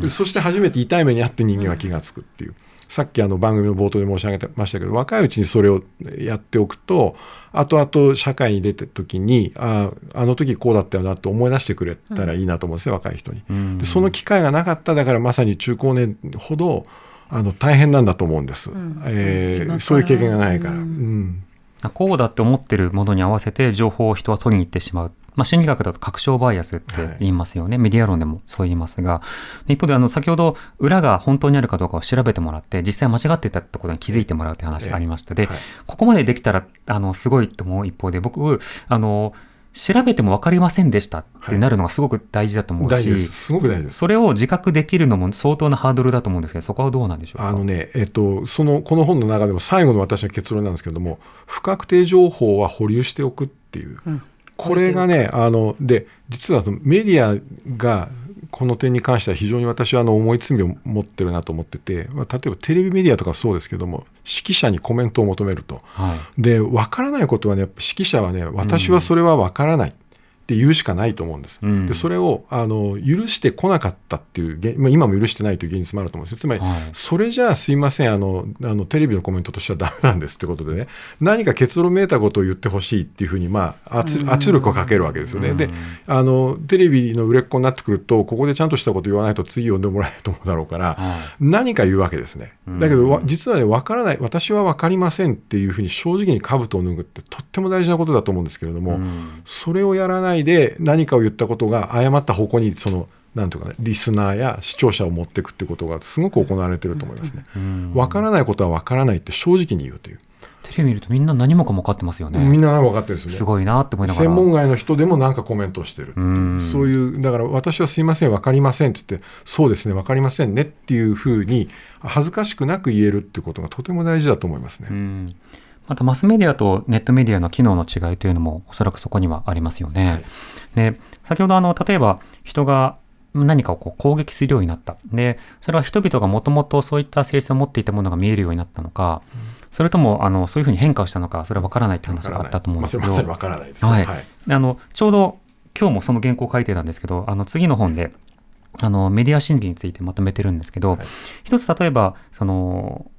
でそして初めて痛い目にあって人間は気が付くっていう。さっきあの番組の冒頭で申し上げてましたけど若いうちにそれをやっておくと後々社会に出た時にああの時こうだったよなと思い出してくれたらいいなと思うんですよ、うん、若い人に。でその機会がなかっただからまさに中高年ほどあの大変なんだと思うんです、うん、えー、そういう経験がないから。うん。こうだって思ってるものに合わせて情報を人は取りに行ってしまう。まあ、心理学だと確証バイアスって言いますよね、はい、メディア論でもそう言いますが、一方であの先ほど、裏が本当にあるかどうかを調べてもらって、実際間違っていたってことに気づいてもらうという話がありましたで、はい、ここまでできたらあのすごいと思う一方で、僕、あの調べても分かりませんでしたってなるのがすごく大事だと思うし、はい、す。ごく大事です。それを自覚できるのも相当なハードルだと思うんですけど、そこはどうなんでしょうか？あのね、えっと、そのこの本の中でも最後の私の結論なんですけれども、不確定情報は保留しておくっていう、うん、これがね、あので実はメディアがこの点に関しては非常に私はあの重い罪を持ってるなと思ってて、まあ、例えばテレビメディアとかそうですけども指揮者にコメントを求めると、はい、で分からないことはね指揮者はね私はそれは分からない、って言うしかないと思うんです。うん、でそれをあの許してこなかったっていう、まあ、今も許してないという現実もあると思うんですよ。つまり、はい、それじゃあすいませんあのあのテレビのコメントとしてはダメなんですってことでね何か結論めいたことを言ってほしいっていうふうに、まあ圧、圧力をかけるわけですよね。であのテレビの売れっ子になってくるとここでちゃんとしたこと言わないと次呼んでもらえると思うだろうから、はい、何か言うわけですね。だけど実はね分からない私は分かりませんっていうふうに正直に兜を脱ぐってとっても大事なことだと思うんですけれども、それをやらないで何かを言ったことが誤った方向にそのなんとかね、リスナーや視聴者を持っていくってことがすごく行われてると思いますね。わからないことはわからないって正直に言うという。テレビ見るとみんな何もかも分かってますよね。みんな分かってるんですよね。すごいなって思いながら。専門外の人でもなんかコメントをしてるそういうだから私はすいません分かりませんって言ってそうですね分かりませんねっていうふうに恥ずかしくなく言えるってことがとても大事だと思いますね。またマスメディアとネットメディアの機能の違いというのもおそらくそこにはありますよね。はい、で先ほどあの例えば人が何かをこう攻撃するようになった。で、それは人々がもともとそういった性質を持っていたものが見えるようになったのか、うん、それともあのそういうふうに変化をしたのか、それは分からないって話があったと思うんですけど、まからないです、ね、はい、はい、あのちょうど今日もその原稿を書いてたんですけど、あの次の本で、あのメディア心理についてまとめてるんですけど、はい、一つ例えば、その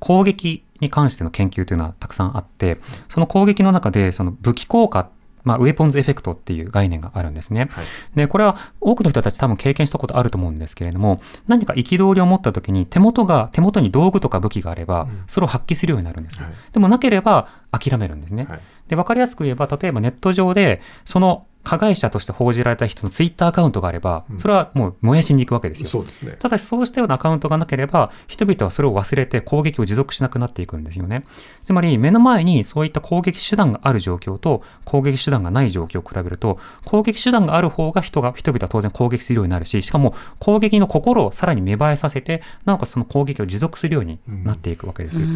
攻撃に関しての研究というのはたくさんあって、その攻撃の中でその武器効果まあ、ウェポンズエフェクトっていう概念があるんですね。はい、で、これは多くの人たち多分経験したことあると思うんですけれども、何か憤りを持った時に手元が、手元に道具とか武器があれば、それを発揮するようになるんですよ。はい、でもなければ諦めるんですね。はい、で、わかりやすく言えば、例えばネット上で、その加害者として報じられた人のツイッターアカウントがあれば、それはもう燃やしに行くわけですよ。そうですね。ただしそうしたようなアカウントがなければ、人々はそれを忘れて攻撃を持続しなくなっていくんですよね。つまり目の前にそういった攻撃手段がある状況と攻撃手段がない状況を比べると、攻撃手段がある方が人が、人々は当然攻撃するようになるし、しかも攻撃の心をさらに芽生えさせて、なおかつその攻撃を持続するようになっていくわけです。で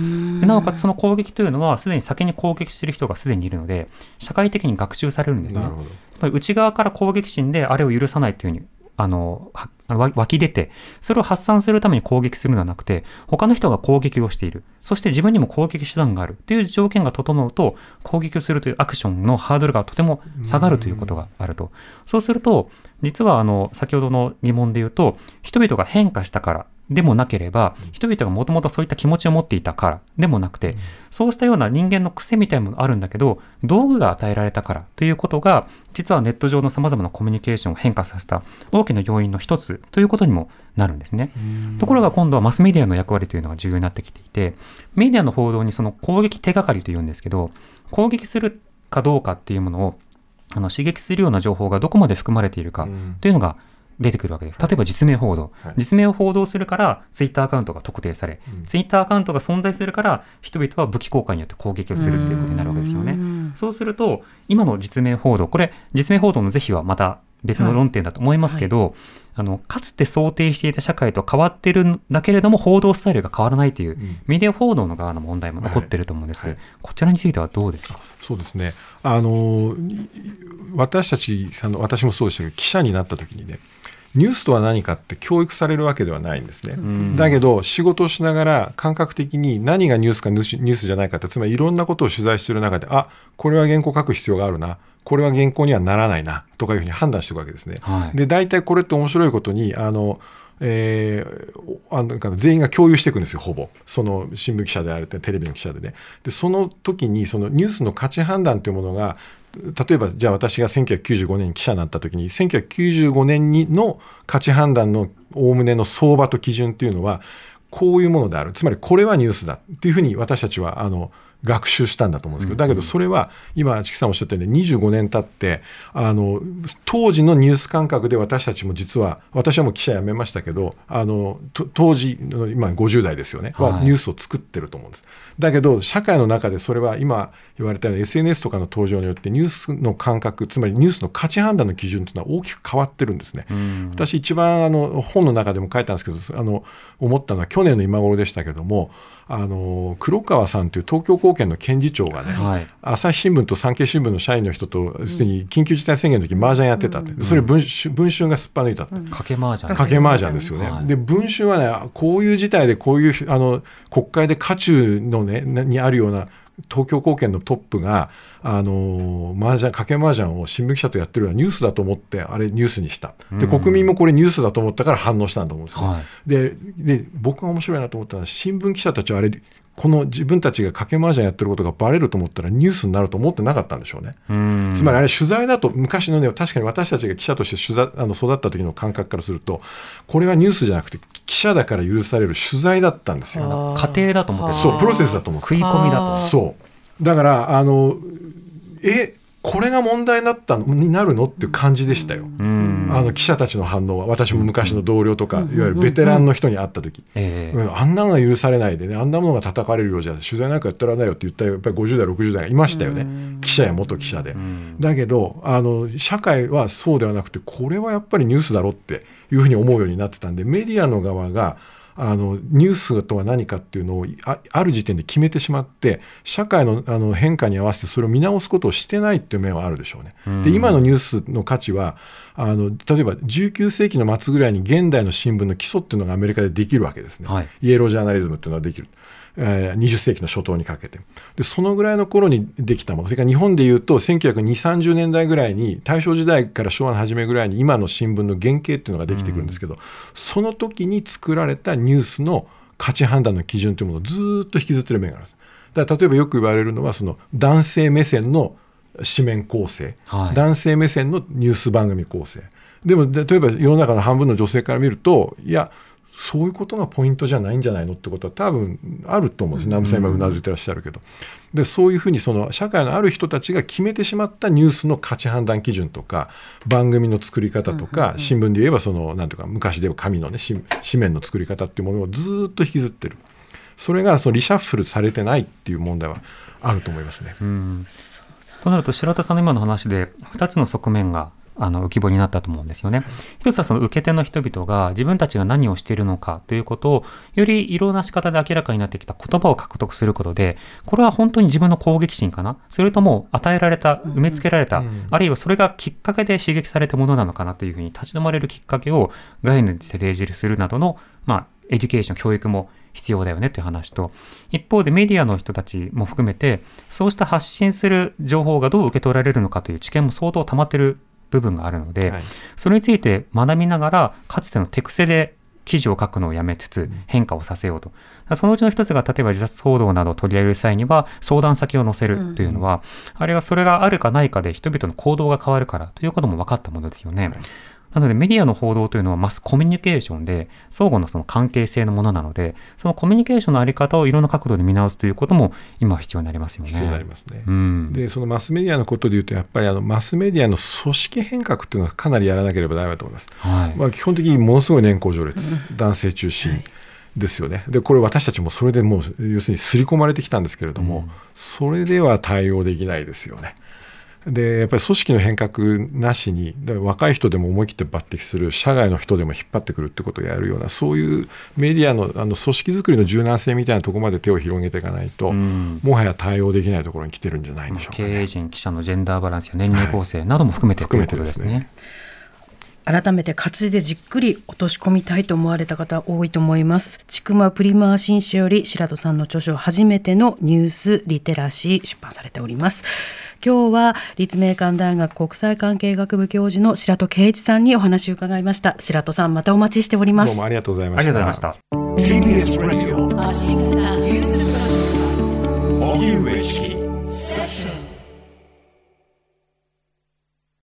なおかつその攻撃というのは、すでに先に攻撃している人がすでにいるので、社会的に学習されるんですね。内側から攻撃心であれを許さないというふうにあのわ湧き出てそれを発散するために攻撃するのではなくて他の人が攻撃をしている。そして自分にも攻撃手段があるという条件が整うと攻撃をするというアクションのハードルがとても下がるということがあると。そうすると実はあの先ほどの疑問で言うと人々が変化したからでもなければ、人々がもともとそういった気持ちを持っていたからでもなくて、そうしたような人間の癖みたいなものがあるんだけど、道具が与えられたからということが、実はネット上の様々なコミュニケーションを変化させた大きな要因の一つということにもなるんですね。ところが今度はマスメディアの役割というのが重要になってきていて、メディアの報道にその攻撃手がかりというんですけど、攻撃するかどうかっていうものをあの刺激するような情報がどこまで含まれているかというのが、出てくるわけです。例えば実名報道。はい実名を報道するから、ツイッターアカウントが特定され、うんツイッターアカウントが存在するから、人々は武器公開によって攻撃をするっていうことになるわけですよね。そうすると、今の実名報道、これ、実名報道の是非はまた別の論点だと思いますけど、あのかつて想定していた社会と変わってるんだけれども、報道スタイルが変わらないという、んメディア報道の側の問題も残ってると思うんです。はいはいこちらについてはどうですか？そうですね。あの私たちあの私もそうでしたけど記者になった時にねニュースとは何かって教育されるわけではないんですね。だけど仕事をしながら感覚的に何がニュースかニュースじゃないかってつまりいろんなことを取材している中であこれは原稿書く必要があるな。これは原稿にはならないな。とかいうふうに判断していくわけですね。はい。で大体これって面白いことにあの、えーあの全員が共有していくんですよほぼ。その新聞記者であるってテレビの記者でね。でその時にそのニュースの価値判断というものが例えばじゃあ私が1995年に記者になった時に1995年にの価値判断のおおむねの相場と基準っていうのはこういうものである。つまりこれはニュースだっていうふうに私たちはあの学習したんだと思うんですけど、だけどそれは今チキさんおっしゃったように25年経ってあの当時のニュース感覚で私たちも実は私はもう記者辞めましたけどあのと当時の今50代ですよね、はいはニュースを作ってると思うんです。だけど社会の中でそれは今言われたように SNS とかの登場によってニュースの感覚つまりニュースの価値判断の基準というのは大きく変わってるんですね。うん私一番あの本の中でも書いたんですけどあの思ったのは去年の今頃でしたけどもあの黒川さんという東京高検の検事長がね、はい。朝日新聞と産経新聞の社員の人とすでに緊急事態宣言の時麻雀やってたって、それ文春文春がすっぱ抜いたって、賭け麻雀。賭け麻雀ですよね。はい。で文春はねこういう事態でこういうあの国会で渦中のねなにあるような東京高検のトップがあの麻雀賭け麻雀を新聞記者とやってるようなニュースだと思ってあれニュースにした。でうん。国民もこれニュースだと思ったから反応したんだと思うんですよ。ね、はい。でで僕が面白いなと思ったのは新聞記者たちはあれこの自分たちが賭け麻雀やってることがバレると思ったらニュースになると思ってなかったんでしょうね。うん。つまりあれ取材だと昔のね確かに私たちが記者として取材あの育った時の感覚からするとこれはニュースじゃなくて記者だから許される取材だったんですよ。過程だと思ってるそうプロセスだと思って食い込みだと。そう。だからあのえこれが問題になったのになるのっていう感じでしたよ。うん。あの記者たちの反応は私も昔の同僚とか、いわゆるベテランの人に会った時、ええうん。あんなのが許されないでねあんなものが叩かれるようじゃ取材なんかやってられないよって言ったやっぱり50代60代がいましたよね。記者や元記者で。うん。だけどあの社会はそうではなくてこれはやっぱりニュースだろっていうふうに思うようになってたんでメディアの側があのニュースとは何かっていうのをあある時点で決めてしまって社会のあの変化に合わせてそれを見直すことをしてないっていう面はあるでしょうね。うんで今のニュースの価値はあの例えば19世紀の末ぐらいに現代の新聞の基礎っていうのがアメリカでできるわけですね。はい。イエロージャーナリズムっていうのはできる。えー20世紀の初頭にかけて。でそのぐらいの頃にできたもの。それから日本でいうと192030年代ぐらいに大正時代から昭和の初めぐらいに今の新聞の原型っていうのができてくるんですけど、その時に作られたニュースの価値判断の基準というものをずーっと引きずってる面があるんです。だから例えばよく言われるのはその男性目線の紙面構成、はい。男性目線のニュース番組構成。でもで例えば世の中の半分の女性から見るといやそういうことがポイントじゃないんじゃないのってことは多分あると思うんです南部さん今うなずいてらっしゃるけど。でそういうふうにその社会のある人たちが決めてしまったニュースの価値判断基準とか番組の作り方とか、新聞で言えばそのなんていうか昔で言えば紙のね紙面の作り方っていうものをずっと引きずってる。それがそのリシャッフルされてないっていう問題はあると思いますね。うんとなると白田さんの今の話で2つの側面があの浮き彫りになったと思うんですよね。一つはその受け手の人々が自分たちが何をしているのかということをよりいろんな仕方で明らかになってきた言葉を獲得することでこれは本当に自分の攻撃心かな？それとも与えられた埋め付けられた、あるいはそれがきっかけで刺激されたものなのかな？というふうに立ち止まれるきっかけを概念で提示するなどの、まあ、エデュケーション教育も必要だよねという話と一方でメディアの人たちも含めてそうした発信する情報がどう受け取られるのかという知見も相当溜まってる部分があるので、はい、それについて学びながらかつての手癖で記事を書くのをやめつつ変化をさせようと。そのうちの一つが例えば自殺報道などを取り上げる際には相談先を載せるというのは、うん、あれはそれがあるかないかで人々の行動が変わるからということも分かったものですよね。はいなのでメディアの報道というのはマスコミュニケーションで相互のその関係性のものなのでそのコミュニケーションのあり方をいろんな角度で見直すということも今は必要になりますよね。必要になりますね。うん、でそのマスメディアのことでいうとやっぱりあのマスメディアの組織変革というのはかなりやらなければダメだと思います。はい、まあ、基本的にものすごい年功序列男性中心。はいですよねでこれ私たちもそれでもう要するに刷り込まれてきたんですけれども、うん、それでは対応できないですよね。でやっぱり組織の変革なしに若い人でも思い切って抜擢する社外の人でも引っ張ってくるってことをやるようなそういうメディアのあの組織づくりの柔軟性みたいなところまで手を広げていかないと、うん、もはや対応できないところに来てるんじゃないでしょうか、ね、経営陣記者のジェンダーバランスや年齢構成なども含めて、はい、ということですね。改めて活字でじっくり落とし込みたいと思われた方多いと思います。ちくまプリマー新書より白戸さんの著書初めてのニュースリテラシー出版されております。今日は立命館大学国際関係学部教授の白戸圭一さんにお話を伺いました。白戸さんまたお待ちしております。どうもありがとうございました。ありがとうございました。TBS ラジオ荻上チキ